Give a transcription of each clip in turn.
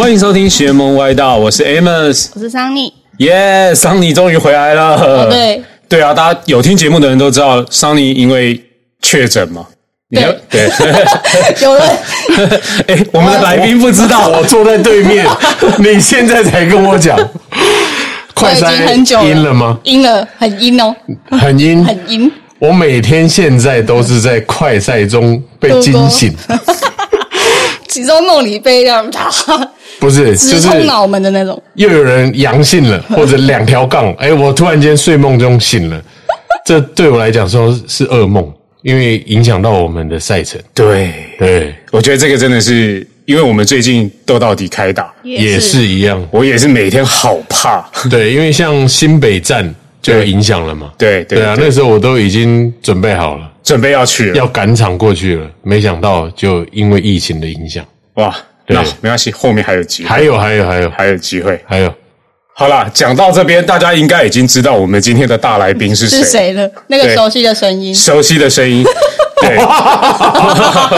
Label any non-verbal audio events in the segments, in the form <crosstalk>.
欢迎收听邪门歪道，我是 Amos，我是桑尼。耶，桑尼终于回来了。对。对啊，大家有听节目的人都知道，桑尼因为确诊嘛。你要对，<laughs> 有人哎，<laughs> 我们的来宾不知道，我 <laughs> 坐在对面，你现在才跟我讲，快我已经很久阴了吗？阴了，很阴哦，很阴，很阴。我每天现在都是在快赛中被惊醒，其中梦里被让不是，就是直冲脑门的那种。又有人阳性了，或者两条杠，<laughs> 哎，我突然间睡梦中醒了，这对我来讲说是噩梦，因为影响到我们的赛程。对，对，我觉得这个真的是，因为我们最近斗到底开打，也是一样。我也是每天好怕。对，因为像新北站就有影响了嘛。对对对啊，那时候我都已经准备好了。准备要去了，要赶场过去了，没想到就因为疫情的影响，哇，那没关系，后面还有机会，还有还有还有。还有机会，还有。好啦，讲到这边，大家应该已经知道我们今天的大来宾是谁，是谁了？那个熟悉的声音，熟悉的声音，对，<laughs> 啊，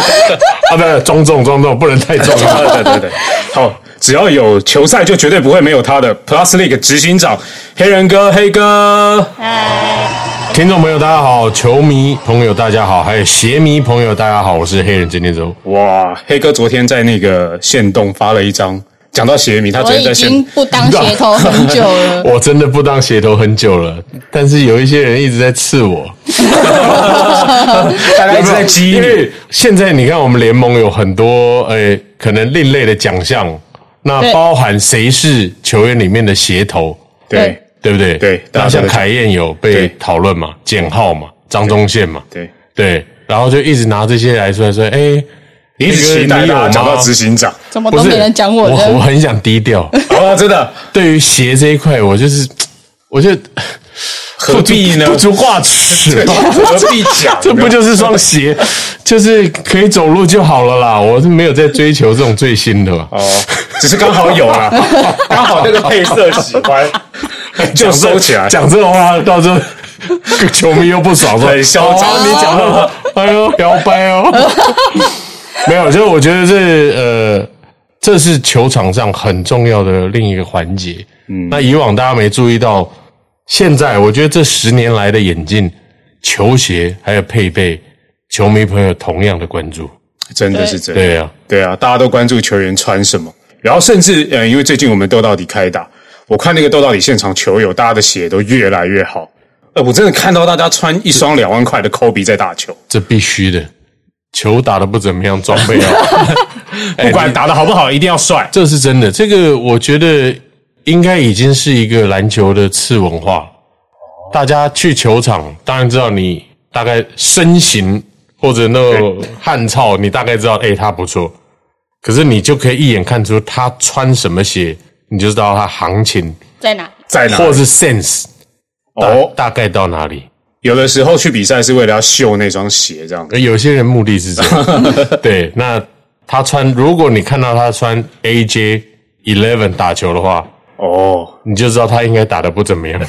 不，庄重庄重，不能太重。<laughs> 了，对对对，好，只要有球赛，就绝对不会没有他的 Plus League 执行长黑人哥黑哥，嗨，听众朋友大家好，球迷朋友大家好，还有鞋迷朋友大家好，我是黑人今天周。哇，黑哥昨天在那个线动发了一张，讲到鞋迷，他昨天在线经不当鞋头很久了。<laughs> 我真的不当鞋头很久了，但是有一些人一直在刺我，<laughs> 大家一直在激你，因为现在你看我们联盟有很多呃可能另类的奖项，那对包含谁是球员里面的鞋头，对。对不对？对那像凯燕有被对。讨论嘛，简浩嘛，张宗宪嘛，对，对，然后就一直拿这些来说说，哎，你有吗大家讲到执行长，怎么都没人讲我我，我？很想低调。<laughs> 哦，真的对于鞋这一块，我就是，我就何必呢？不足挂齿。何必讲？<laughs> 这不就是双鞋，就是可以走路就好了啦。我是没有在追求这种最新的嘛。哦，只是刚好有啦，<laughs> 刚好那个配色喜欢，就收起来。讲这种话，到时候球迷又不爽，说很嚣张哦你讲的话，哎呦，摇摆哦。<laughs> 没有，就是我觉得这呃，这是球场上很重要的另一个环节。嗯，那以往大家没注意到，现在我觉得这十年来的眼镜，球鞋还有配备，球迷朋友同样的关注。真的是真的。对啊，对啊，大家都关注球员穿什么，然后甚至呃，因为最近我们斗到底开打，我看那个斗到底现场球友，大家的鞋都越来越好。呃，我真的看到大家穿一双两万块的 Kobe 在打球，这必须的。球打得不怎么样，装备好，<laughs> 不管打得好不好，一定要帅。这是真的。这个我觉得应该已经是一个篮球的次文化。大家去球场，当然知道你大概身形或者那种汗臭，你大概知道，哎、他不错。可是你就可以一眼看出他穿什么鞋，你就知道他行情在哪？在哪？或者是 sense 大哦，大概到哪里。有的时候去比赛是为了要秀那双鞋，这样。而有些人目的是这样，<laughs> 对。那他穿，如果你看到他穿 AJ Eleven 打球的话，哦，你就知道他应该打得不怎么样。<laughs>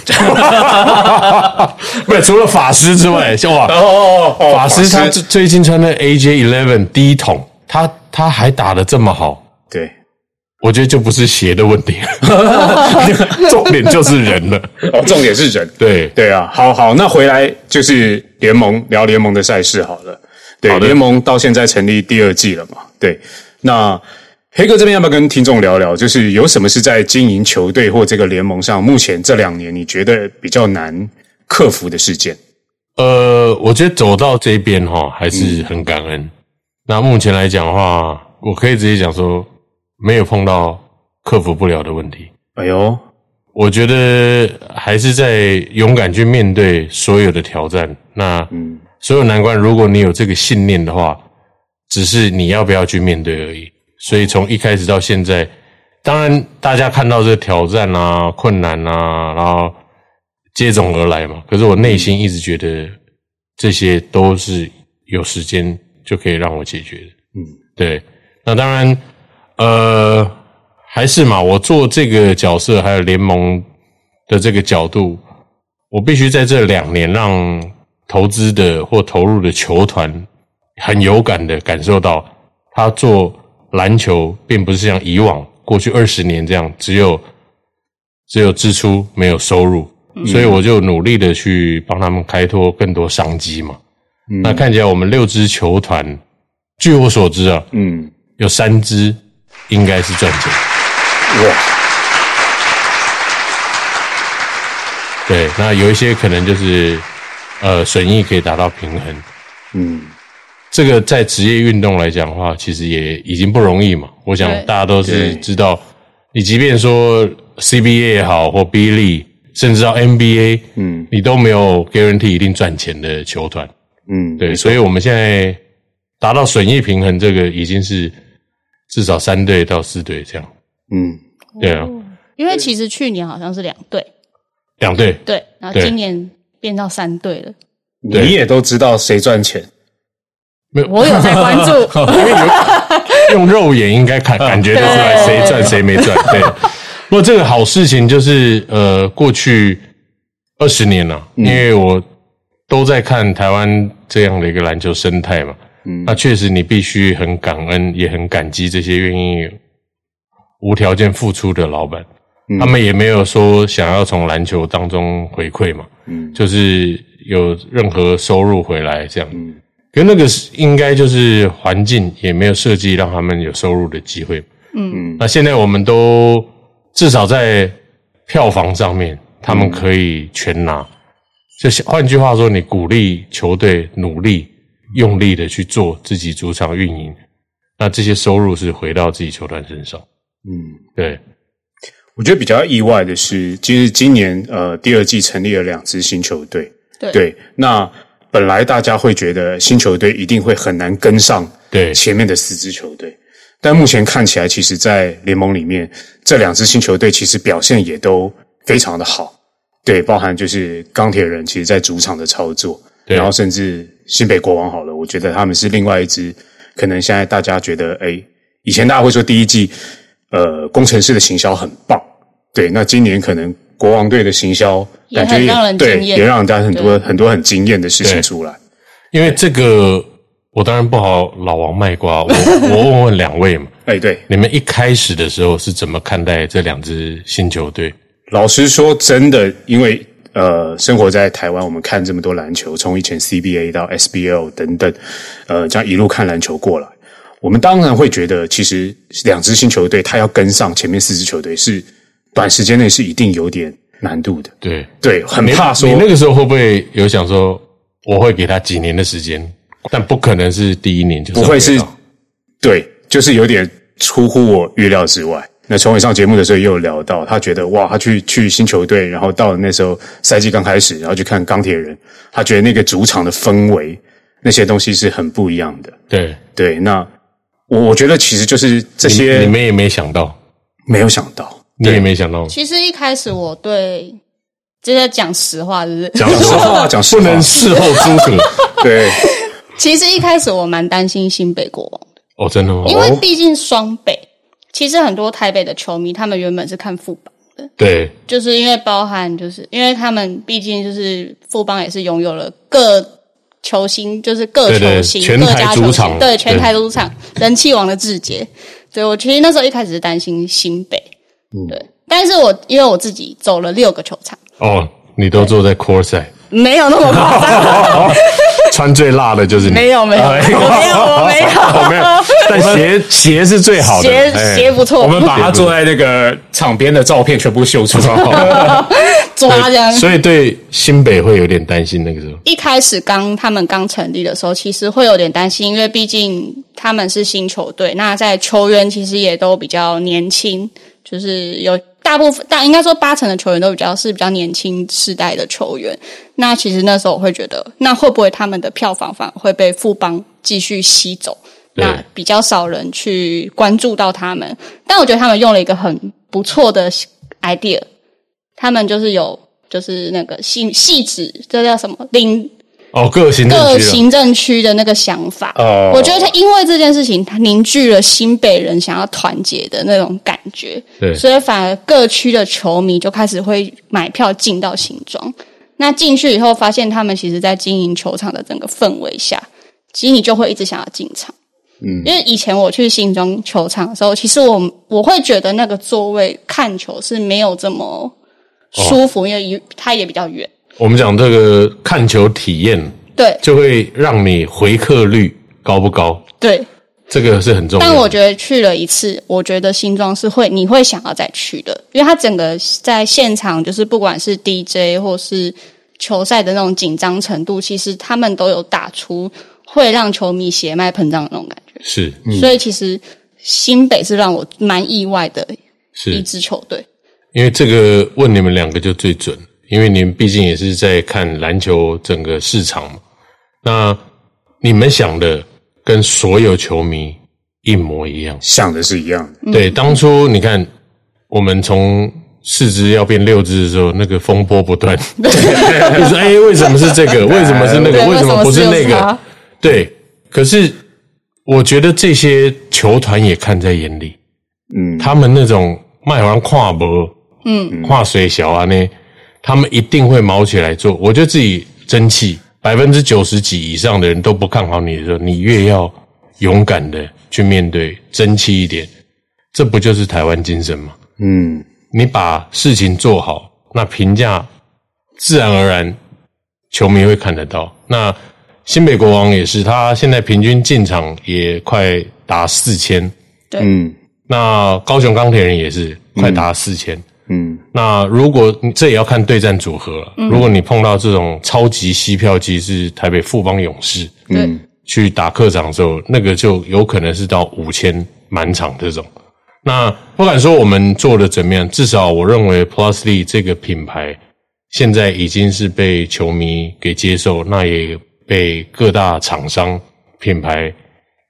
不是，除了法师之外，哇，哦哦，法师他最最近穿的 AJ Eleven 第一桶，他他还打得这么好，对，我觉得就不是鞋的问题，<laughs> 重点就是人了。哦，重点是人。对，对啊，好好，那回来就是联盟聊联盟的赛事好了。对，联盟到现在成立第二季了嘛？对，那黑哥这边要不要跟听众聊聊？就是有什么是在经营球队或这个联盟上，目前这两年你觉得比较难克服的事件？呃，我觉得走到这边哈，还是很感恩。那目前来讲的话，我可以直接讲说，没有碰到克服不了的问题。哎呦，我觉得还是在勇敢去面对所有的挑战。那嗯，所有难关，如果你有这个信念的话，只是你要不要去面对而已。所以从一开始到现在，当然大家看到这个挑战啊、困难啊，然后接踵而来嘛。可是我内心一直觉得这些都是有时间就可以让我解决的。嗯，对。那当然，呃，还是嘛，我做这个角色，还有联盟的这个角度，我必须在这两年让投资的或投入的球团很有感的感受到，他做篮球并不是像以往过去二十年这样，只有只有支出没有收入，嗯。所以我就努力的去帮他们开拓更多商机嘛。嗯。那看起来我们六支球团，据我所知啊，嗯，有三支应该是赚钱。哇，对，那有一些可能就是呃损益可以达到平衡。嗯，这个在职业运动来讲的话，其实也已经不容易嘛。我想大家都是知道，你即便说 CBA 也好，或 B League，甚至到 NBA，嗯你都没有 guarantee 一定赚钱的球团。嗯，对，所以我们现在达到损益平衡，这个已经是至少三队到四队这样。嗯，对啊，因为其实去年好像是两队，两队。对，然后今年变到三队了。你也都知道谁赚钱，没有。我有在关注，<laughs> 因为有用肉眼应该感感觉得出来谁赚谁没赚。对，不过这个好事情就是呃，过去二十年了、因为我都在看台湾这样的一个篮球生态嘛。嗯那确实你必须很感恩，也很感激这些愿意无条件付出的老板。他们也没有说想要从篮球当中回馈嘛，嗯就是有任何收入回来这样。嗯可那个是应该就是环境也没有设计让他们有收入的机会。嗯那现在我们都至少在票房上面，他们可以全拿。就是换句话说，你鼓励球队努力、用力的去做自己主场运营，那这些收入是回到自己球团身上。嗯。对，我觉得比较意外的是，其实今年呃第二季成立了两支新球队，对。对，那本来大家会觉得新球队一定会很难跟上对。前面的四支球队，但目前看起来，其实，在联盟里面这两支新球队其实表现也都非常的好，对，包含就是钢铁人，其实在主场的操作，对。然后甚至新北国王好了，我觉得他们是另外一支，可能现在大家觉得，哎，以前大家会说第一季，呃，工程师的行销很棒，对，那今年可能国王队的行销也感觉很让人对，惊艳。也让人家很多很多很惊艳的事情出来，因为这个我当然不好老王卖瓜，我 <laughs> 我问问两位嘛，哎，对，你们一开始的时候是怎么看待这两支新球队？老实说，真的，因为呃，生活在台湾，我们看这么多篮球，从以前 CBA 到 SBL 等等，呃，这样一路看篮球过来，我们当然会觉得，其实两支新球队，他要跟上前面四支球队，是短时间内是一定有点难度的。对，对，很你怕说你那个时候会不会有想说，我会给他几年的时间，但不可能是第一年就不会是对，就是有点出乎我预料之外。那从伟上节目的时候也有聊到，他觉得哇，他去去新球队，然后到了那时候赛季刚开始，然后去看钢铁人，他觉得那个主场的氛围那些东西是很不一样的。对。对，那我我觉得其实就是这些你们也没想到，没有想到，你也没想到，其实一开始我对，这是讲实话，就是。讲讲实话，讲实话。不能事后诸葛。<laughs> 对，其实一开始我蛮担心新北国王的，哦，真的吗？因为毕竟双北，其实很多台北的球迷他们原本是看富邦的，对。就是因为包含就是因为他们毕竟就是富邦也是拥有了各球星，就是各球星各家球主场。星，对全对。台主场 <laughs> 人气王的志杰。对我其实那时候一开始是担心新北，嗯。对，但是我因为我自己走了六个球场，哦，你都坐在 court side，没有那么夸张，<laughs> <laughs> 穿最辣的就是你，没有没有，我没有我没有哦没有，<laughs> 但鞋鞋是最好的，鞋哎鞋不错，我们把他坐在那个场边的照片全部秀出来。<laughs> 抓这样。所以对新北会有点担心那个时候。一开始刚他们刚成立的时候，其实会有点担心，因为毕竟他们是新球队，那在球员其实也都比较年轻，就是有大部分大应该说八成的球员都比较是比较年轻世代的球员。那其实那时候我会觉得，那会不会他们的票房反而会被富邦继续吸走？那比较少人去关注到他们，但我觉得他们用了一个很不错的 idea，他们就是有就是那个细细致，这叫什么领哦，各行政各区啊，行政区的那个想法。哦我觉得他因为这件事情，他凝聚了新北人想要团结的那种感觉，对所以反而各区的球迷就开始会买票进到新庄。那进去以后，发现他们其实在经营球场的整个氛围下，其实你就会一直想要进场。嗯，因为以前我去新庄球场的时候，其实我我会觉得那个座位看球是没有这么舒服，因为它也比较远。我们讲这个看球体验，对，就会让你回客率高不高？对，这个是很重要。但我觉得去了一次，我觉得新庄是会你会想要再去的，因为它整个在现场就是不管是 DJ 或是球赛的那种紧张程度，其实他们都有打出会让球迷血脉膨胀的那种感觉。是，所以其实新北是让我蛮意外的一支球队。因为这个问你们两个就最准。因为你们毕竟也是在看篮球整个市场嘛，那你们想的跟所有球迷一模一样，想的是一样的。对，当初你看我们从四支要变六支的时候，那个风波不断，<laughs> 你说哎，为什么是这个？<laughs> 为什么是那个？为什么不是那个？对，可是我觉得这些球团也看在眼里，嗯，他们那种卖完跨博，嗯，跨水小啊那。他们一定会毛起来做。我觉得自己争气，百分之九十几以上的人都不看好你的时候，你越要勇敢的去面对，争气一点。这不就是台湾精神吗？嗯，你把事情做好，那评价自然而然球迷会看得到。那新北国王也是，他现在平均进场也快达四千。对，嗯，那高雄钢铁人也是快达四千。嗯，那如果这也要看对战组合了。如果你碰到这种超级吸票机是台北富邦勇士，嗯，去打客场的时候，那个就有可能是到五千满场这种。那不敢说我们做的怎么样，至少我认为 Plusly 这个品牌现在已经是被球迷给接受，那也被各大厂商品牌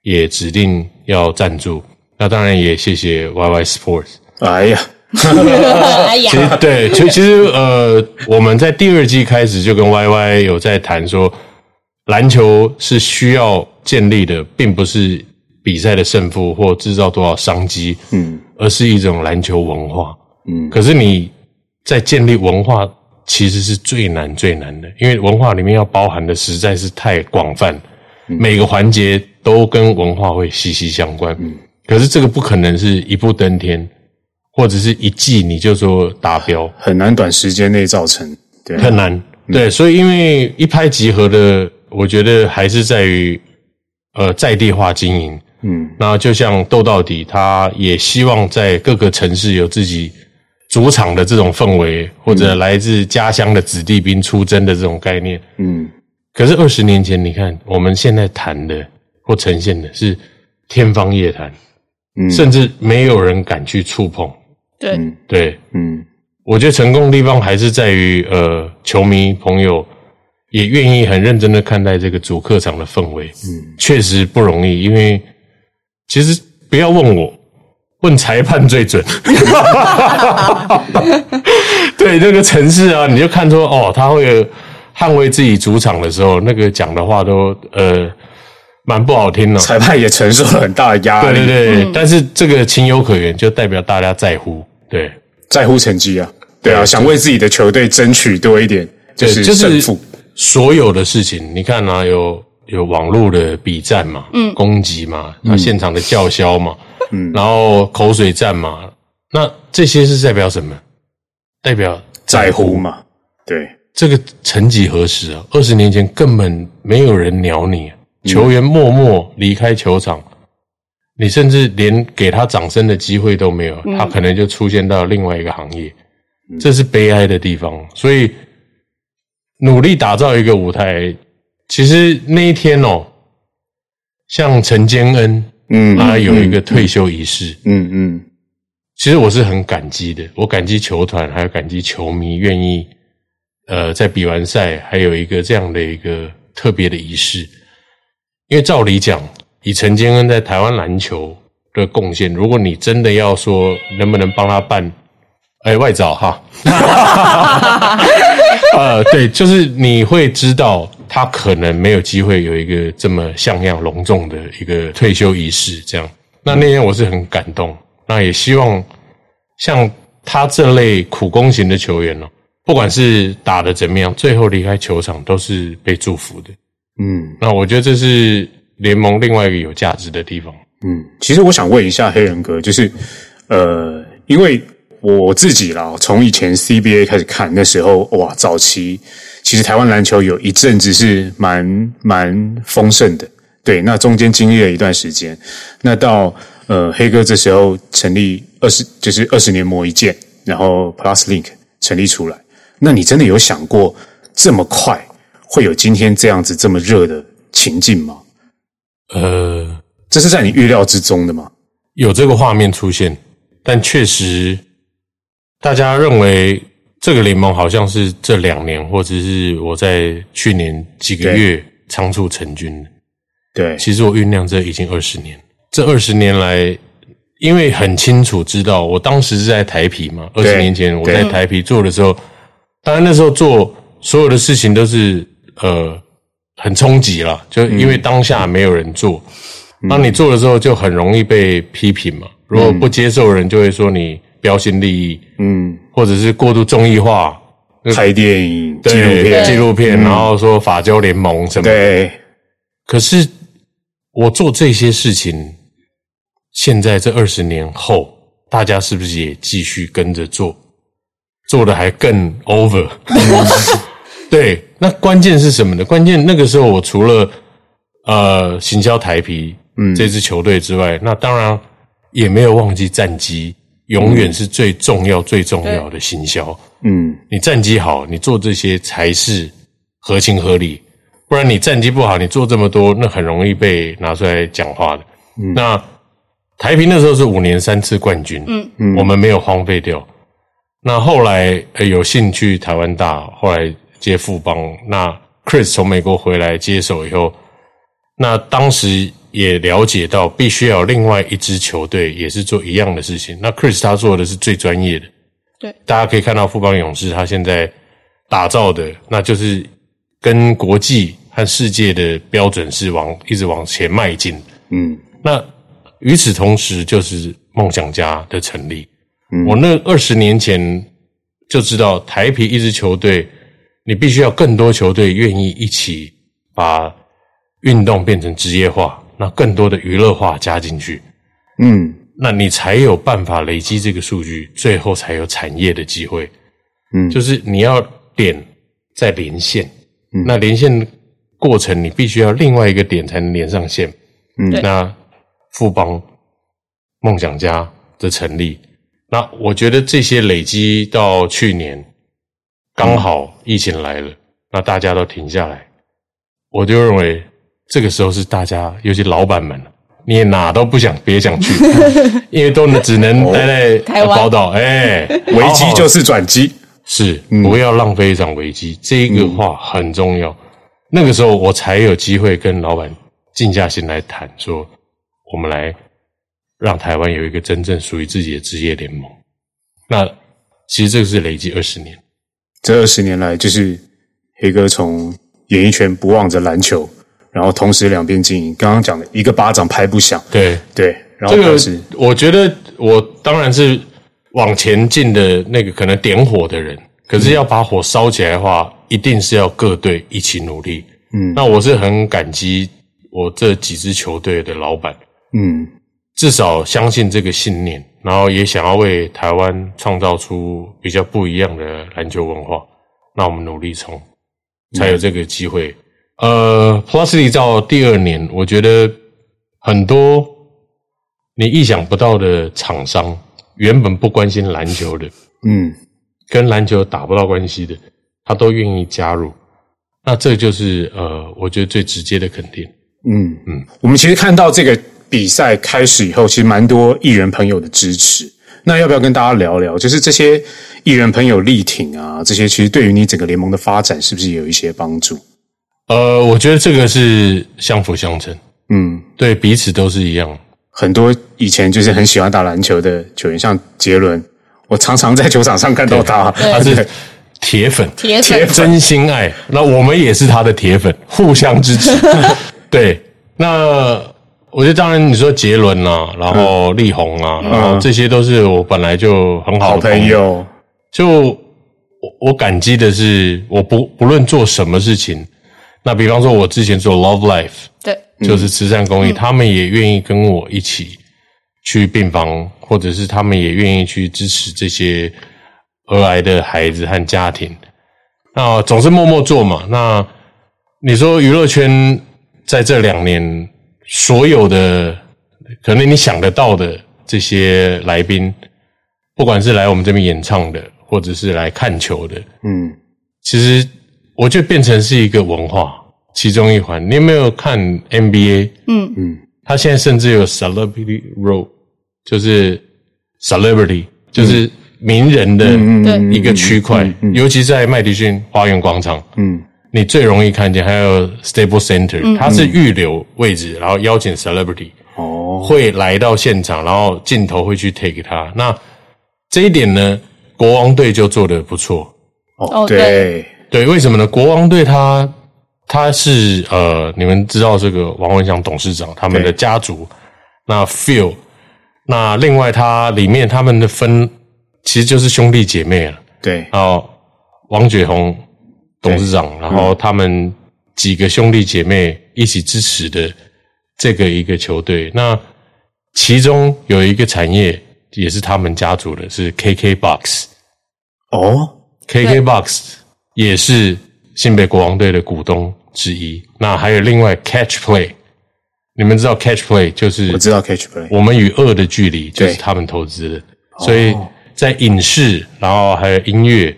也指定要赞助。那当然也谢谢 YY Sports。哎呀。其实对，其其实呃，我们在第二季开始就跟 Y Y 有在谈说，篮球是需要建立的，并不是比赛的胜负或制造多少商机，嗯，而是一种篮球文化，嗯。可是你在建立文化，其实是最难最难的，因为文化里面要包含的实在是太广泛，每个环节都跟文化会息息相关。嗯，可是这个不可能是一步登天。或者是一季你就说达标，很难短时间内造成，对，很难，对，所以因为一拍即合的，我觉得还是在于呃在地化经营，嗯，那就像斗到底，他也希望在各个城市有自己主场的这种氛围，或者来自家乡的子弟兵出征的这种概念，嗯，可是二十年前，你看我们现在谈的或呈现的是天方夜谭，嗯，甚至没有人敢去触碰。对。对，嗯，我觉得成功的地方还是在于，呃，球迷朋友也愿意很认真的看待这个主客场的氛围，嗯，确实不容易，因为其实不要问我，问裁判最准，<laughs> 对那个城市啊，你就看出哦，他会捍卫自己主场的时候，那个讲的话都呃。蛮不好听的，裁判也承受了很大的压力。对对对，但是这个情有可原，就代表大家在乎，对，在乎成绩啊，对啊，想为自己的球队争取多一点，就是胜负。所有的事情，你看啊，有有网络的比战嘛，嗯，攻击嘛，那现场的叫嚣嘛，嗯，然后口水战嘛，那这些是代表什么？代表在乎嘛？对，这个曾几何时啊，二十年前根本没有人鸟你。球员默默离开球场，你甚至连给他掌声的机会都没有，他可能就出现到另外一个行业，这是悲哀的地方。所以努力打造一个舞台，其实那一天哦，像陈坚恩，嗯，他有一个退休仪式，嗯嗯，其实我是很感激的，我感激球团，还有感激球迷愿意，呃，在比完赛还有一个这样的一个特别的仪式。因为照理讲，以陈坚恩在台湾篮球的贡献，如果你真的要说能不能帮他办，哎，外找哈，<laughs> 呃，对，就是你会知道他可能没有机会有一个这么像样隆重的一个退休仪式，这样。那那天我是很感动，那也希望像他这类苦攻型的球员哦，不管是打的怎么样，最后离开球场都是被祝福的。嗯，那我觉得这是联盟另外一个有价值的地方。嗯，其实我想问一下黑人哥，就是呃，因为我自己啦，从以前 CBA 开始看，那时候哇，早期其实台湾篮球有一阵子是蛮蛮丰盛的，对，那中间经历了一段时间，那到呃黑哥这时候成立二十就是二十年磨一剑，然后 Plus Link 成立出来，那你真的有想过这么快会有今天这样子这么热的情境吗？呃，这是在你预料之中的吗？有这个画面出现，但确实大家认为这个联盟好像是这两年，或者是我在去年几个月仓促成军的。对，其实我酝酿这已经二十年，这二十年来，因为很清楚知道，我当时是在台皮嘛，二十年前我在台皮做的时候，当然那时候做所有的事情都是呃很冲击了，就因为当下没有人做，当你做了之后就很容易被批评嘛，如果不接受人就会说你标新立异，嗯，或者是过度综艺化，拍电影、纪对录片，纪录片，然后说法交联盟什么的，对，可是我做这些事情，现在这二十年后，大家是不是也继续跟着做，做的还更 over？<laughs> 对，那关键是什么呢？关键那个时候我除了呃行销台皮嗯这支球队之外，那当然也没有忘记战机，永远是最重要、最重要的行销。嗯，你战绩好，你做这些才是合情合理。不然你战绩不好，你做这么多，那很容易被拿出来讲话的。那台平那时候是五年三次冠军，嗯嗯，我们没有荒废掉。那后来、呃、有幸去台湾大，后来接富邦。那 Chris 从美国回来接手以后，那当时也了解到，必须要有另外一支球队也是做一样的事情。那 Chris 他做的是最专业的，对，大家可以看到富邦勇士他现在打造的，那就是跟国际和世界的标准是往一直往前迈进。嗯，那与此同时，就是梦想家的成立。我那二十年前就知道，台皮一支球队，你必须要更多球队愿意一起把运动变成职业化，那更多的娱乐化加进去，嗯，那你才有办法累积这个数据，最后才有产业的机会。嗯。就是你要点再连线，那连线过程你必须要另外一个点才能连上线。嗯。那富邦、梦想家的成立，那我觉得这些累积到去年，刚好疫情来了，那大家都停下来，我就认为这个时候是大家，尤其老板们，你也哪都不想，别想去，<laughs> 因为都只能待在台湾。宝岛，哎，危机就是转机。是不要浪费一场危机，这个话很重要。那个时候我才有机会跟老板静下心来谈，说我们来让台湾有一个真正属于自己的职业联盟。那其实这个是累积二十年，这二十年来，就是黑哥从演艺圈不忘着篮球，然后同时两边经营。刚刚讲的一个巴掌拍不响，对对，然后这个，我觉得我当然是往前进的那个可能点火的人，可是要把火烧起来的话，一定是要各队一起努力。嗯那我是很感激我这几支球队的老板，嗯至少相信这个信念，然后也想要为台湾创造出比较不一样的篮球文化。那我们努力冲，才有这个机会。呃，Plusly 到第二年，我觉得很多你意想不到的厂商，原本不关心篮球的，嗯跟篮球打不到关系的，他都愿意加入。那这就是呃，我觉得最直接的肯定。嗯嗯，我们其实看到这个比赛开始以后，其实蛮多艺人朋友的支持。那要不要跟大家聊聊？就是这些艺人朋友力挺啊，这些其实对于你整个联盟的发展，是不是也有一些帮助？呃，我觉得这个是相辅相成，嗯，对彼此都是一样。很多以前就是很喜欢打篮球的球员，像杰伦，我常常在球场上看到他。他是铁粉，铁粉铁粉真心爱。那我们也是他的铁粉，互相支持。<laughs> 对，那我觉得当然你说杰伦啊，然后力宏啊，然后这些都是我本来就很好好的朋友，就我我感激的是，我不不论做什么事情，那比方说我之前做 Love Life，对，就是慈善公益，他们也愿意跟我一起去病房，或者是他们也愿意去支持这些儿癌的孩子和家庭。那总是默默做嘛。那你说娱乐圈在这两年所有的可能你想得到的这些来宾，不管是来我们这边演唱的，或者是来看球的，嗯，其实我觉得变成是一个文化其中一环。你有没有看 NBA？嗯。嗯，他现在甚至有 celebrity role，就是 celebrity，就是名人的一个区块，尤其在麦迪逊花园广场，嗯，你最容易看见。还有 Staples Center，它是预留位置，然后邀请 celebrity 哦，会来到现场，然后镜头会去 take 他。那这一点呢，国王队就做的不错。哦对，对，为什么呢？国王队他他是呃，你们知道这个王文祥董事长他们的家族，那 Phil，那另外他里面他们的分其实就是兄弟姐妹了。对，然后王觉宏董事长，然后他们几个兄弟姐妹一起支持的这个一个球队。那其中有一个产业也是他们家族的，是 KKBOX。哦，KKBOX 也是新北国王队的股东之一。那还有另外 Catch Play，你们知道 Catch Play 就是我知道 Catch Play，我们与恶的距离就是他们投资的，所以在影视，然后还有音乐，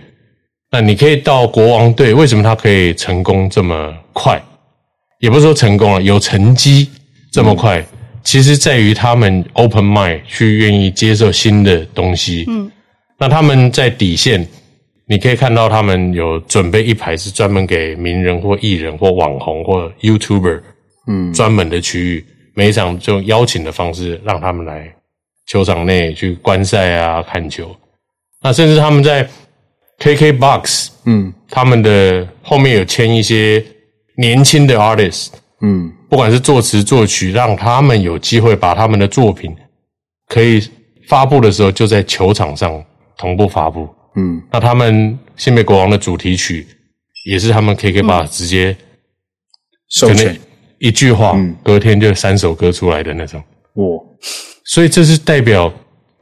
那你可以到国王队，为什么他可以成功这么快？也不是说成功了，有成绩这么快，其实在于他们 open mind 去愿意接受新的东西。嗯，那他们在底线，你可以看到他们有准备一排是专门给名人或艺人或网红或 YouTuber。嗯，专门的区域，每一场就邀请的方式让他们来球场内去观赛啊、看球。那甚至他们在 KKBOX，嗯。他们的后面有签一些年轻的 artist，嗯，不管是作词作曲，让他们有机会把他们的作品可以发布的时候就在球场上同步发布。嗯，那他们新北国王的主题曲也是他们 KKBOX 直接可能授权。一句话，隔天就三首歌出来的那种。哇。所以这是代表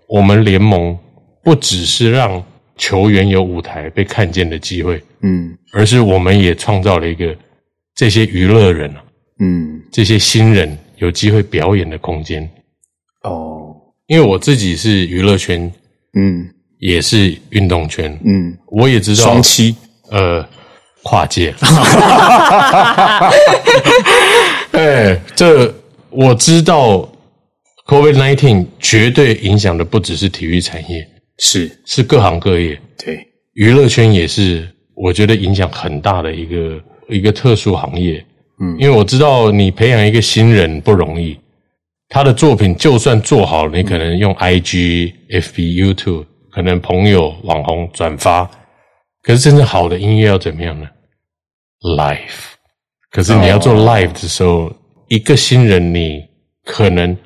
我们联盟不只是让球员有舞台被看见的机会，嗯。而是我们也创造了一个这些娱乐人啊，嗯。这些新人有机会表演的空间。哦。因为我自己是娱乐圈，嗯。也是运动圈，嗯，我也知道双七呃，跨界。<laughs> <laughs> 哎，这我知道，COVID nineteen 绝对影响的不只是体育产业，是是各行各业，对，娱乐圈也是，我觉得影响很大的一个一个特殊行业。嗯，因为我知道你培养一个新人不容易，他的作品就算做好，你可能用 IG、FB、YouTube，可能朋友、网红转发，可是真正好的音乐要怎么样呢？Live。可是你要做 live 的时候，一个新人你可能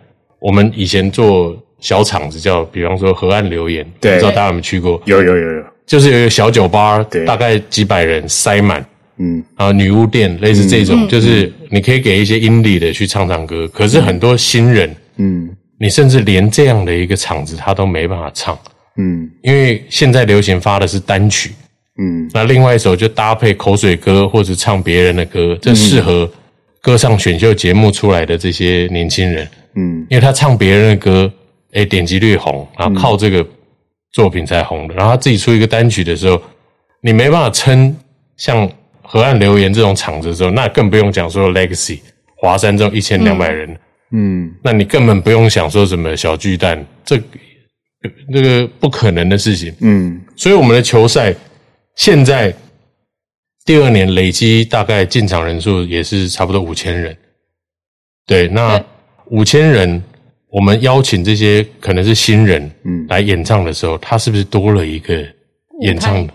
我们以前做小场子叫，比方说河岸留言，对。不知道大家有没有去过？有有有有，就是有一个小酒吧对，大概几百人塞满，嗯。然后女巫店类似这种，就是你可以给一些 indie 的去唱唱歌，可是很多新人，嗯。你甚至连这样的一个场子他都没办法唱，嗯。因为现在流行发的是单曲，嗯。那另外一首就搭配口水歌或者唱别人的歌，这适合歌唱选秀节目出来的这些年轻人，嗯。因为他唱别人的歌，哎，点击率红，然后靠这个作品才红的。然后他自己出一个单曲的时候，你没办法撑像河岸留言这种场子的时候，那更不用讲说 Legacy 华山这种一千两百人，嗯那你根本不用想说什么小巨蛋，这这个不可能的事情。嗯所以我们的球赛现在第二年累积大概进场人数也是差不多五千人。对，那对五千人，我们邀请这些可能是新人，嗯来演唱的时候，他是不是多了一个演唱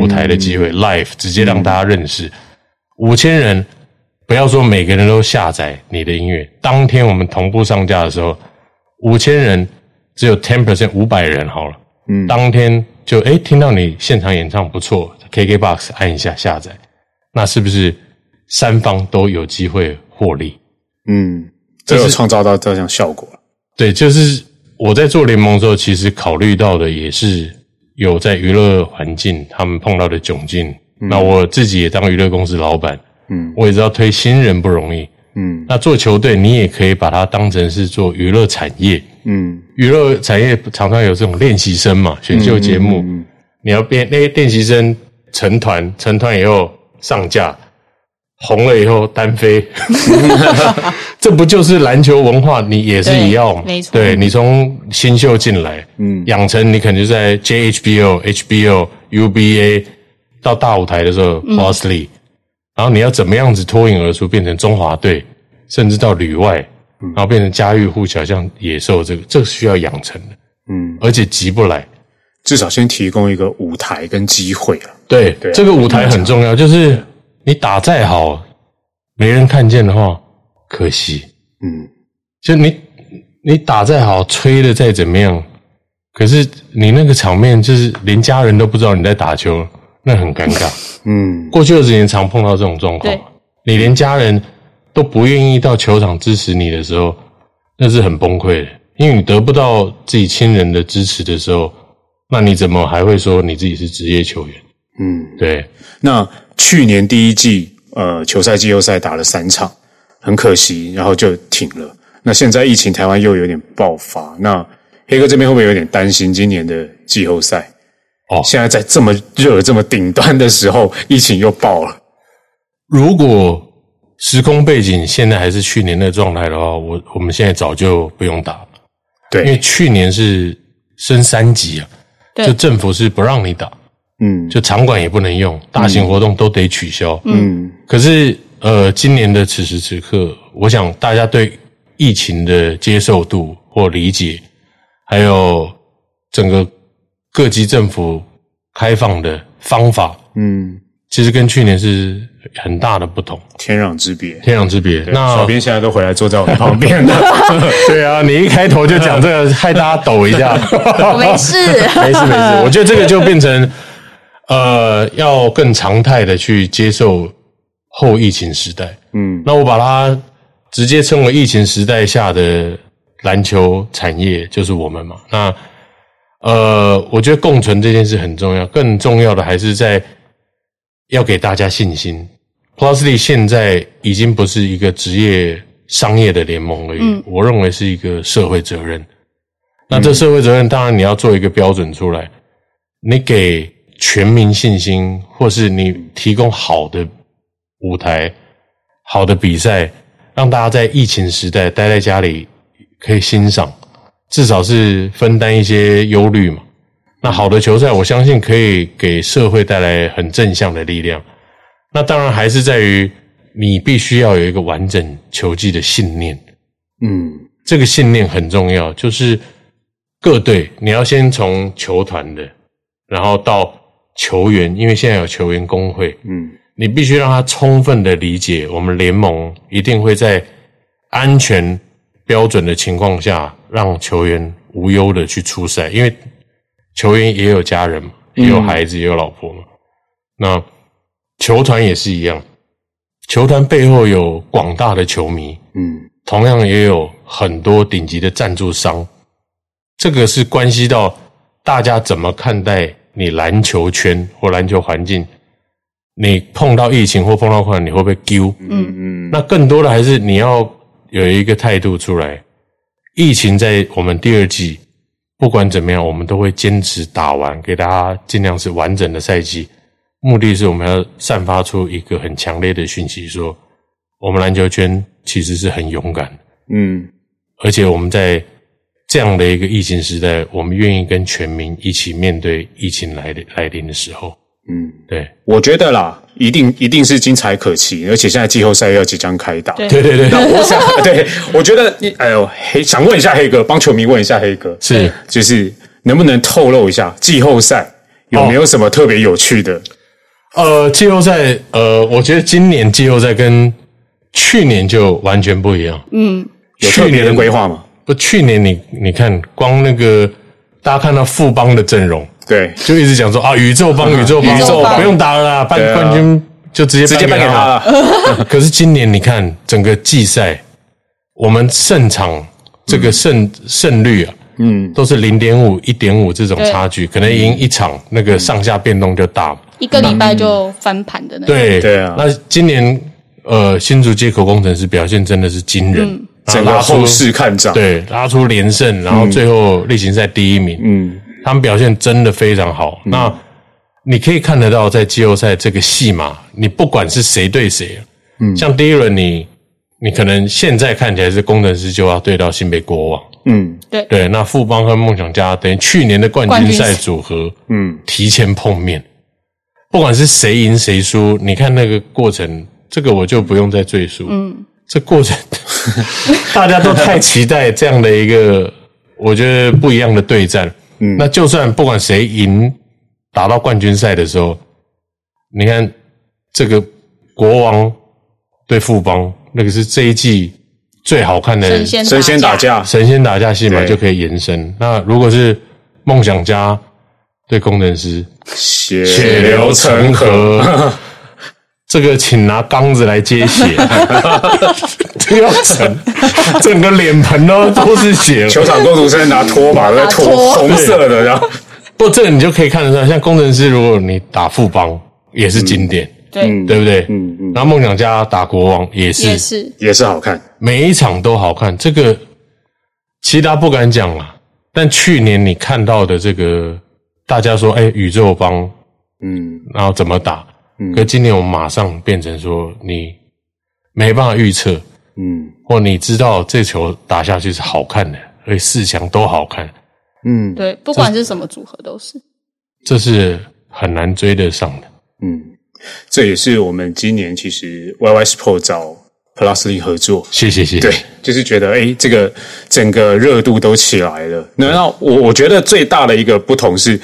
舞台的机会、l i v e 直接让大家认识五千人。不要说每个人都下载你的音乐，当天我们同步上架的时候，五千人只有 ten percent 五百人好了。嗯当天就哎听到你现场演唱不错，KKBOX 按一下下载，那是不是三方都有机会获利？嗯，这有创造到这样效果。对，就是我在做联盟的时候，其实考虑到的也是有在娱乐环境他们碰到的窘境。那我自己也当娱乐公司老板，嗯，我也知道推新人不容易，嗯，那做球队你也可以把它当成是做娱乐产业，嗯，娱乐产业常常有这种练习生嘛，选秀节目，你要变那些练习生成团，成团以后上架。红了以后单飞，<laughs> 这不就是篮球文化？你也是一样，没错。对你从新秀进来，嗯，养成你肯定就在 JHBO、HBO、UBA 到大舞台的时候 p l u s l y 然后你要怎么样子脱颖而出，变成中华队，甚至到旅外，然后变成家喻户晓，像野兽这个，这个需要养成的，嗯，而且急不来，至少先提供一个舞台跟机会了。对，这个舞台很重要，就是。你打再好，没人看见的话，可惜。嗯，就你你打再好，吹的再怎么样，可是你那个场面就是连家人都不知道你在打球，那很尴尬。<laughs> 嗯，过去二十年常碰到这种状况，你连家人都不愿意到球场支持你的时候，那是很崩溃的，因为你得不到自己亲人的支持的时候，那你怎么还会说你自己是职业球员？嗯，对，那。去年第一季，呃，球赛季后赛打了三场，很可惜，然后就停了。那现在疫情台湾又有点爆发，那黑哥这边会不会有点担心今年的季后赛？哦，现在在这么热、这么顶端的时候，疫情又爆了。如果时空背景现在还是去年的状态的话，我我们现在早就不用打了。对，因为去年是升三级啊，就政府是不让你打。嗯，就场馆也不能用，大型活动都得取消。嗯，可是呃，今年的此时此刻，我想大家对疫情的接受度或理解，还有整个各级政府开放的方法，嗯，其实跟去年是很大的不同，天壤之别，天壤之别。那小编现在都回来坐在我旁边了。<laughs> 对啊，你一开头就讲这个，害大家抖一下。<laughs> <laughs> 没事，没事，没事。我觉得这个就变成。呃，要更常态的去接受后疫情时代，嗯，那我把它直接称为疫情时代下的篮球产业，就是我们嘛。那呃，我觉得共存这件事很重要，更重要的还是在要给大家信心。Plusly 现在已经不是一个职业商业的联盟而已，我认为是一个社会责任。那这社会责任，当然你要做一个标准出来，你给。全民信心，或是你提供好的舞台、好的比赛，让大家在疫情时代待在家里可以欣赏，至少是分担一些忧虑嘛。那好的球赛，我相信可以给社会带来很正向的力量。那当然还是在于你必须要有一个完整球技的信念。嗯，这个信念很重要，就是各队你要先从球团的，然后到。球员，因为现在有球员工会，嗯，你必须让他充分的理解，我们联盟一定会在安全标准的情况下，让球员无忧的去出赛，因为球员也有家人嘛，也有孩子，也有老婆嘛。那球团也是一样，球团背后有广大的球迷，嗯，同样也有很多顶级的赞助商，这个是关系到大家怎么看待。你篮球圈或篮球环境，你碰到疫情或碰到困难，你会不会丢？嗯嗯。那更多的还是你要有一个态度出来。疫情在我们第二季，不管怎么样，我们都会坚持打完，给大家尽量是完整的赛季。目的是我们要散发出一个很强烈的讯息，说我们篮球圈其实是很勇敢。嗯，而且我们在。这样的一个疫情时代，我们愿意跟全民一起面对疫情来的来临的时候，嗯，对，我觉得啦，一定一定是精彩可期，而且现在季后赛要即将开打，对。对对。那我想，<laughs> 对我觉得，哎呦，黑想问一下黑哥，帮球迷问一下黑哥，是。就是能不能透露一下季后赛有没有什么特别有趣的？呃，季后赛，呃，我觉得今年季后赛跟去年就完全不一样，嗯，有特别的规划吗？不，去年你你看，光那个大家看到富邦的阵容，对，就一直讲说啊，宇宙帮，宇宙帮，宇宙不用打了啦，冠冠军就直接直接颁给他。了。<laughs> 可是今年你看整个季赛，我们胜场这个胜、胜率啊，嗯，都是零点五、一点五这种差距，可能赢一场那个上下变动就大。一个礼拜就翻盘的那种。对。对啊。那今年呃新竹接口工程师表现真的是惊人，然整个后拉后市看涨，，对拉出连胜，然后最后例行赛第一名，嗯，他们表现真的非常好。那你可以看得到，在季后赛这个戏码，你不管是谁对谁，嗯，像第一轮你你可能现在看起来是工程师就要对到新北国王，嗯。对。对，那富邦和梦想家等于去年的冠军赛组合，嗯，提前碰面，不管是谁赢谁输，你看那个过程，这个我就不用再赘述。嗯，这过程 <laughs> 大家都太期待这样的一个，我觉得不一样的对战。嗯，那就算不管谁赢，打到冠军赛的时候，你看这个国王对富邦，那个是这一季最好看的神仙打架，神仙打架戏码就可以延伸。那如果是梦想家对工程师，血血流成河。这个请拿缸子来接血，<laughs> 这个要整整个脸盆都都是血了。球场工读生拿拖把在拖红色的，然后。不，这个你就可以看得出来，像工程师，如果你打富邦也是经典，对，对不对？嗯嗯，然后梦想家打国王也是，也是。也是好看，每一场都好看。这个其他不敢讲了，但去年你看到的这个，大家说，哎，宇宙帮，嗯。然后怎么打？可今年我们马上变成说，你没办法预测，嗯或你知道这球打下去是好看的，而且四强都好看，嗯对，不管是什么组合都是。这是很难追得上的。嗯，这也是我们今年其实 YY Sport 找 Plusly 合作，谢谢谢谢。对，就是觉得哎，诶这个整个热度都起来了。那那我我觉得最大的一个不同是，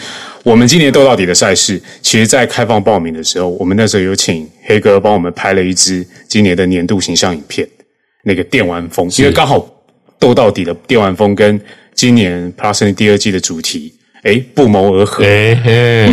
我们今年斗到底的赛事，其实在开放报名的时候，我们那时候有请黑哥帮我们拍了一支今年的年度形象影片，那个电玩风，因为刚好斗到底的电玩风跟今年 Plus 力第二季的主题。哎，不谋而合。哎嘿，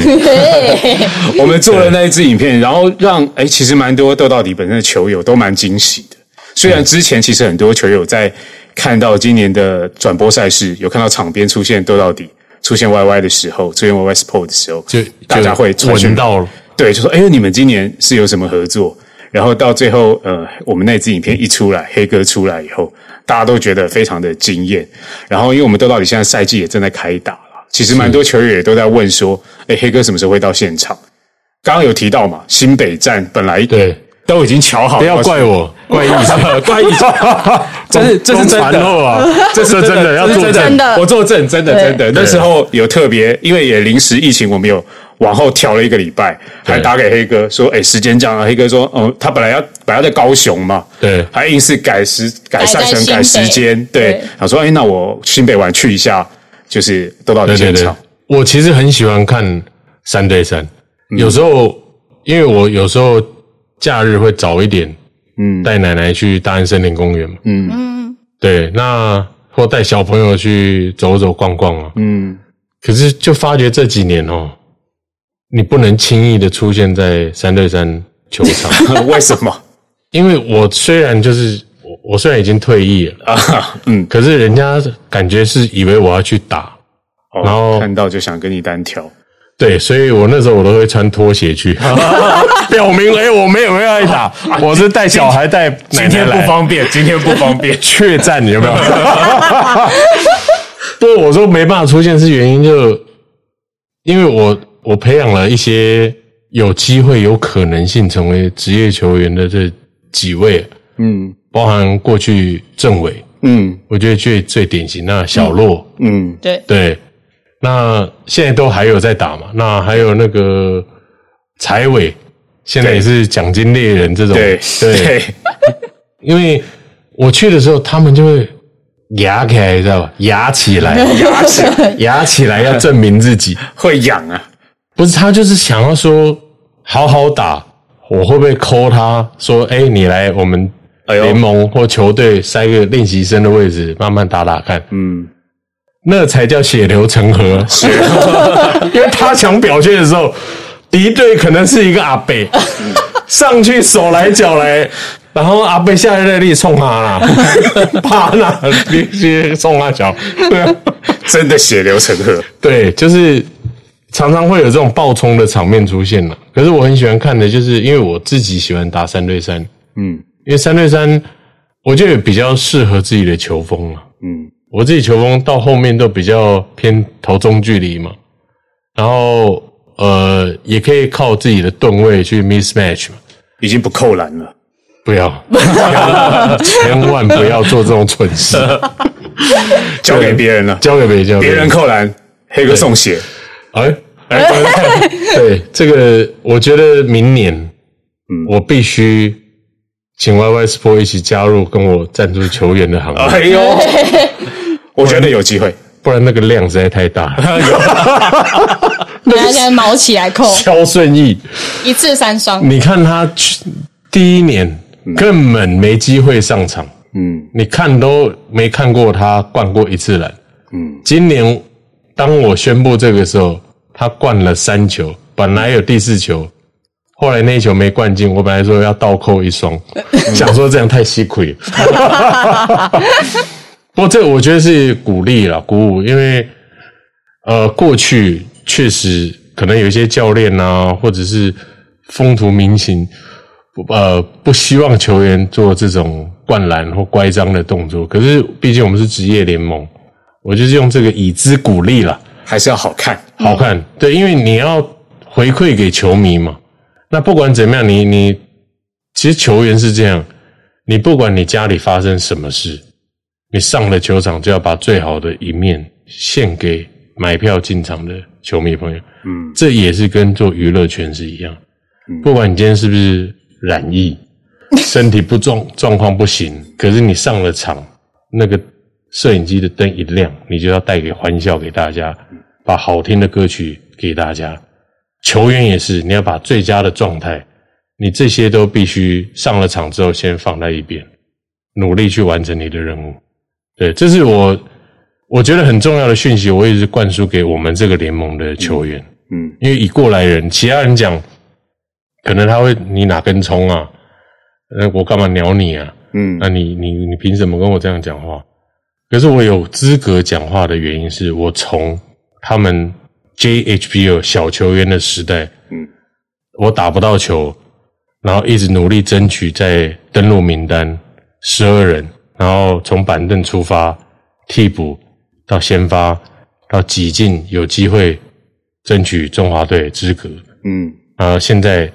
<laughs> 我们做了那一支影片，然后让哎，其实蛮多斗到底本身的球友都蛮惊喜的。虽然之前其实很多球友在看到今年的转播赛事，有看到场边出现斗到底、出现 YY 的时候，出现 YY Sport 的时候，就大家会闻到了，对，就说哎，你们今年是有什么合作？然后到最后，呃，我们那支影片一出来，黑哥出来以后，大家都觉得非常的惊艳。然后，因为我们都到底现在赛季也正在开打了，其实蛮多球员也都在问说，哎，黑哥什么时候会到现场？刚刚有提到嘛，新北站本来对，都已经瞧好了，不要怪我，怪意思，怪异，这是这是真的。啊，这是真的要作证我作证，真的真的。那时候有特别，因为也临时疫情，我们有往后调了一个礼拜，还打给黑哥说，哎，时间这样。黑哥说，哦，他本来要本来在高雄嘛，对还硬是改时改赛程改时间，对，他说，哎，那我新北玩去一下，就是都到现场，，我其实很喜欢看三对三，有时候因为我有时候假日会早一点，嗯，带奶奶去大安森林公园嘛，嗯。嗯，对，那或带小朋友去走走逛逛啊，嗯。可是就发觉这几年哦，你不能轻易的出现在三对三球场，<laughs> 为什么？因为我虽然就是我我虽然已经退役了，啊？嗯，可是人家感觉是以为我要去打，然后哦看到就想跟你单挑，对，所以我那时候我都会穿拖鞋去，<laughs> 表明哎、我没有要来打，我是带小孩带奶今天不来，方便，今天不方便，<laughs> 确战有没有？<laughs> 不过我说没办法出现是原因就，因为我我培养了一些有机会有可能性成为职业球员的这几位，嗯。包含过去政委，嗯。我觉得最最典型那小洛，嗯。对，对，那现在都还有在打嘛？那还有那个财委，现在也是奖金猎人这种，对对，对，<laughs> 因为我去的时候，他们就会压起来，知道吧？压 <laughs> 起来，牙齿压起来，要证明自己。<laughs> 会痒啊，不是他就是想要说好好打，我会不会抠他说，哎、你来我们联盟或球队塞个练习生的位置，慢慢打打看。嗯，那才叫血流成河。是，<laughs> 因为他想表现的时候，敌对可能是一个阿北，上去手来脚来，然后阿贝下来你冲他啦，<laughs> 啪啦，直接冲他脚，对啊，真的血流成河。对，就是常常会有这种爆冲的场面出现了。可是我很喜欢看的，就是因为我自己喜欢打三对三，嗯因为三对三，我觉得比较适合自己的球风啊。嗯，我自己球风到后面都比较偏投中距离嘛，然后呃，也可以靠自己的吨位去 mismatch 嘛。已经不扣篮了。不要，千万不要做这种蠢事，<laughs> 交给别人了，交给别人，别人扣篮，黑哥送血。哎哎，对这个，我觉得明年，嗯，我必须请 Y Y Sport 一起加入，跟我赞助球员的行列，哎呦，我觉得有机会。不然那个量实在太大了。<laughs> <laughs> 大家现在毛起来扣，肖顺义，一次三双。你看他去第一年根本没机会上场，嗯你看都没看过他灌过一次篮。嗯，今年当我宣布这个时候，他灌了三球，本来有第四球，后来那一球没灌进，我本来说要倒扣一双，<laughs> 想说这样太稀亏了。不过这个我觉得是鼓励了，鼓舞，因为呃过去确实可能有一些教练啊，或者是风土民情，不呃不希望球员做这种灌篮或乖张的动作。可是毕竟我们是职业联盟，我就是用这个以资鼓励了，还是要好看。好看。对，因为你要回馈给球迷嘛。那不管怎么样，你你其实球员是这样，你不管你家里发生什么事，你上了球场就要把最好的一面献给买票进场的球迷朋友。嗯，这也是跟做娱乐圈是一样。不管你今天是不是染疫，<laughs> 身体不状状况不行，可是你上了场，那个摄影机的灯一亮，你就要带给欢笑给大家，把好听的歌曲给大家。球员也是，你要把最佳的状态，你这些都必须上了场之后先放在一边，努力去完成你的任务。对，这是我我觉得很重要的讯息，我也是灌输给我们这个联盟的球员。嗯因为以过来人，其他人讲，可能他会你哪根葱啊？那，我干嘛鸟你啊？嗯那你你你凭什么跟我这样讲话？可是我有资格讲话的原因是我从他们 JHBL 小球员的时代，嗯，我打不到球，然后一直努力争取在登录名单十二人，然后从板凳出发，替补到先发，到挤进有机会争取中华队资格，嗯。然后现在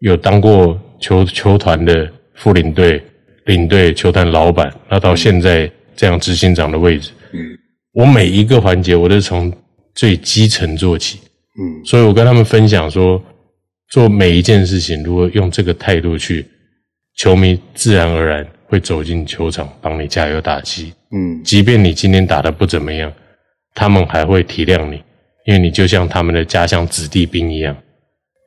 有当过球球团的副领队、领队、球团老板，那到现在这样执行长的位置，嗯。我每一个环节我都是从最基层做起，嗯。所以我跟他们分享说，做每一件事情，如果用这个态度去，球迷自然而然会走进球场帮你加油打气。嗯即便你今天打的不怎么样，他们还会体谅你，因为你就像他们的家乡子弟兵一样，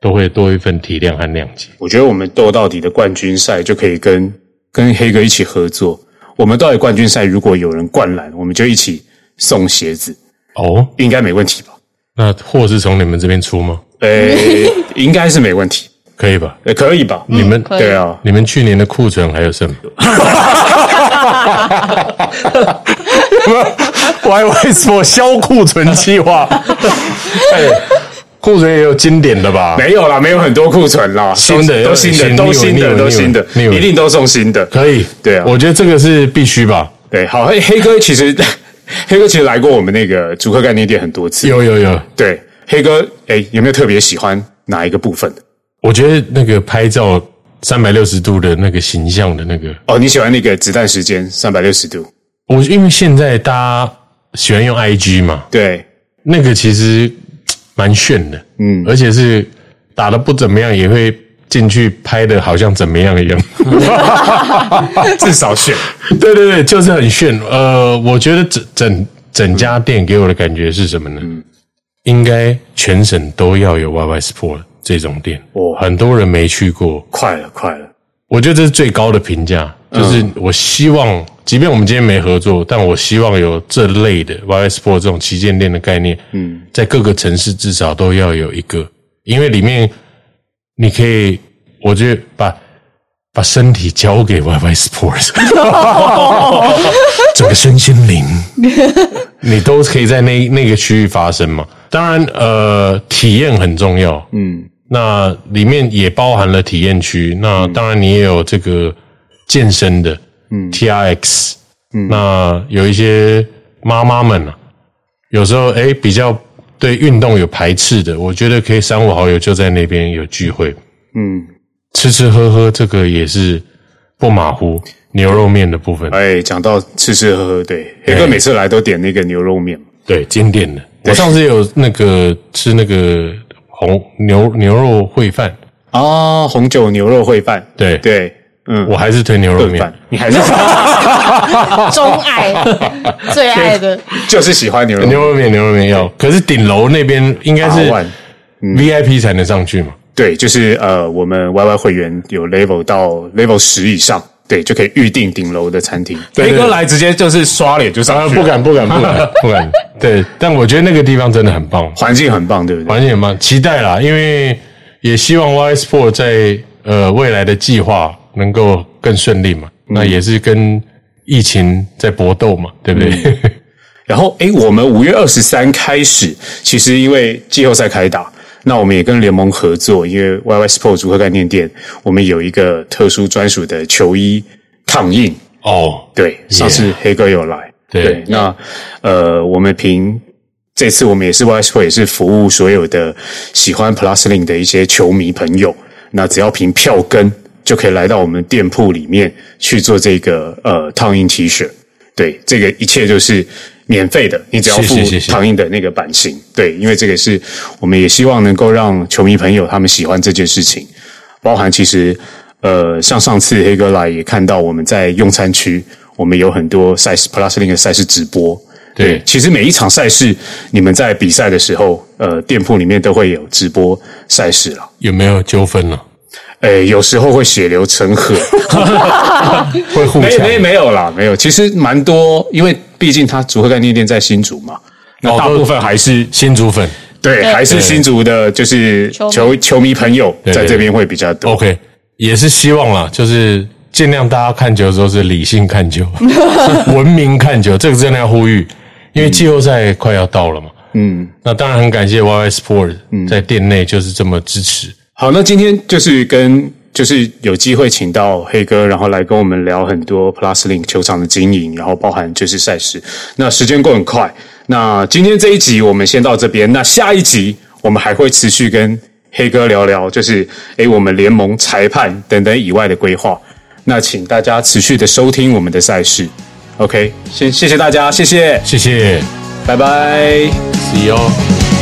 都会多一份体谅和谅解。我觉得我们斗到底的冠军赛就可以跟跟黑哥一起合作。我们到底冠军赛如果有人灌篮，我们就一起送鞋子，哦，应该没问题吧？那货是从你们这边出吗？呃，<laughs> 应该是没问题，可以吧？也，可以吧？你们对啊，你们去年的库存还有剩吗？Y Y 说销库存计划，<laughs> 哎，库存也有经典的吧？没有啦，没有很多库存啦，新的都新的，新都新的，都新的一定都送新的。可以，对啊我觉得这个是必须吧。对，好，黑黑哥其实 <laughs> 黑哥其实来过我们那个主客概念店很多次。有有有，对，黑哥，哎，有没有特别喜欢哪一个部分？我觉得那个拍照三百六十度的那个形象的那个，哦，你喜欢那个子弹时间三百六十度？我因为现在大家喜欢用 IG 嘛，对，那个其实蛮炫的，嗯而且是打的不怎么样，也会进去拍的好像怎么样一样。<laughs> 至少炫。<laughs> 对对对，就是很炫。呃，我觉得整整整家店给我的感觉是什么呢？应该全省都要有 YY Sport 这种店。哦很多人没去过，快了，快了。我觉得这是最高的评价。就是我希望，即便我们今天没合作，但我希望有这类的 YY Sport 这种旗舰店的概念，嗯，在各个城市至少都要有一个，因为里面你可以，我觉得把把身体交给 YY Sports，<laughs> 整个身心灵，<laughs> 你都可以在那那个区域发生嘛。当然，呃，体验很重要，嗯，那里面也包含了体验区。那当然，你也有这个健身的，嗯，TRX，嗯，那有一些妈妈们啊，有时候哎比较对运动有排斥的，我觉得可以三五好友就在那边有聚会，嗯，吃吃喝喝，这个也是不马虎。牛肉面的部分，哎，讲到吃吃喝喝，对，黑哥每次来都点那个牛肉面，对，经典的。我上次有那个吃那个红牛牛肉烩饭啊，红酒牛肉烩饭，对对，嗯，我还是推牛肉面，你还是 <laughs> 钟爱最爱的，<laughs> 就是喜欢牛肉牛肉面，牛肉面要。可是顶楼那边应该是 VIP 才能上去嘛？对，就是呃，我们 YY 会员有 level 到 level 十以上。对，就可以预定顶楼的餐厅。飞哥来直接就是刷脸就上去，不敢不敢不敢 <laughs> 不敢。对，但我觉得那个地方真的很棒，环境很棒，对不对？环境很棒，期待啦，因为也希望 Y Sport 在呃未来的计划能够更顺利嘛。那也是跟疫情在搏斗嘛，对不对？<laughs> 然后，诶，我们五月二十三开始，其实因为季后赛开打。那我们也跟联盟合作，因为 YY Sport 组合概念店，我们有一个特殊专属的球衣烫印哦。对，上次黑哥有来。对，那呃，我们凭这次我们也是 YY Sport 也是服务所有的喜欢 Plusling 的一些球迷朋友。那只要凭票根就可以来到我们店铺里面去做这个呃烫印 T 恤。对，这个一切就是。免费的，你只要付唐印的那个版型，对，因为这个是我们也希望能够让球迷朋友他们喜欢这件事情。包含其实，呃，像上次黑哥来也看到我们在用餐区，我们有很多赛事 Plus Link 的赛事直播。对，其实每一场赛事，你们在比赛的时候，呃，店铺里面都会有直播赛事了。有没有纠纷呢？哎，有时候会血流成河，<laughs> 会互没没没有啦，没有。其实蛮多，因为。毕竟他组合概念店在新竹嘛，那大部分还是新竹粉，对，还是新竹的，就是球球迷朋友在这边会比较多。OK，也是希望啦，就是尽量大家看球的时候是理性看球，<laughs> 文明看球，这个真的要呼吁，因为季后赛快要到了嘛。嗯，那当然很感谢 YY Sport 在店内就是这么支持。好，那今天就是跟。就是有机会请到黑哥，然后来跟我们聊很多 Plus Link 球场的经营，然后包含就是赛事。那时间过很快，那今天这一集我们先到这边。那下一集我们还会持续跟黑哥聊聊，就是诶我们联盟裁判等等以外的规划。那请大家持续的收听我们的赛事。OK，先谢谢大家，谢谢，谢谢，拜拜，See you。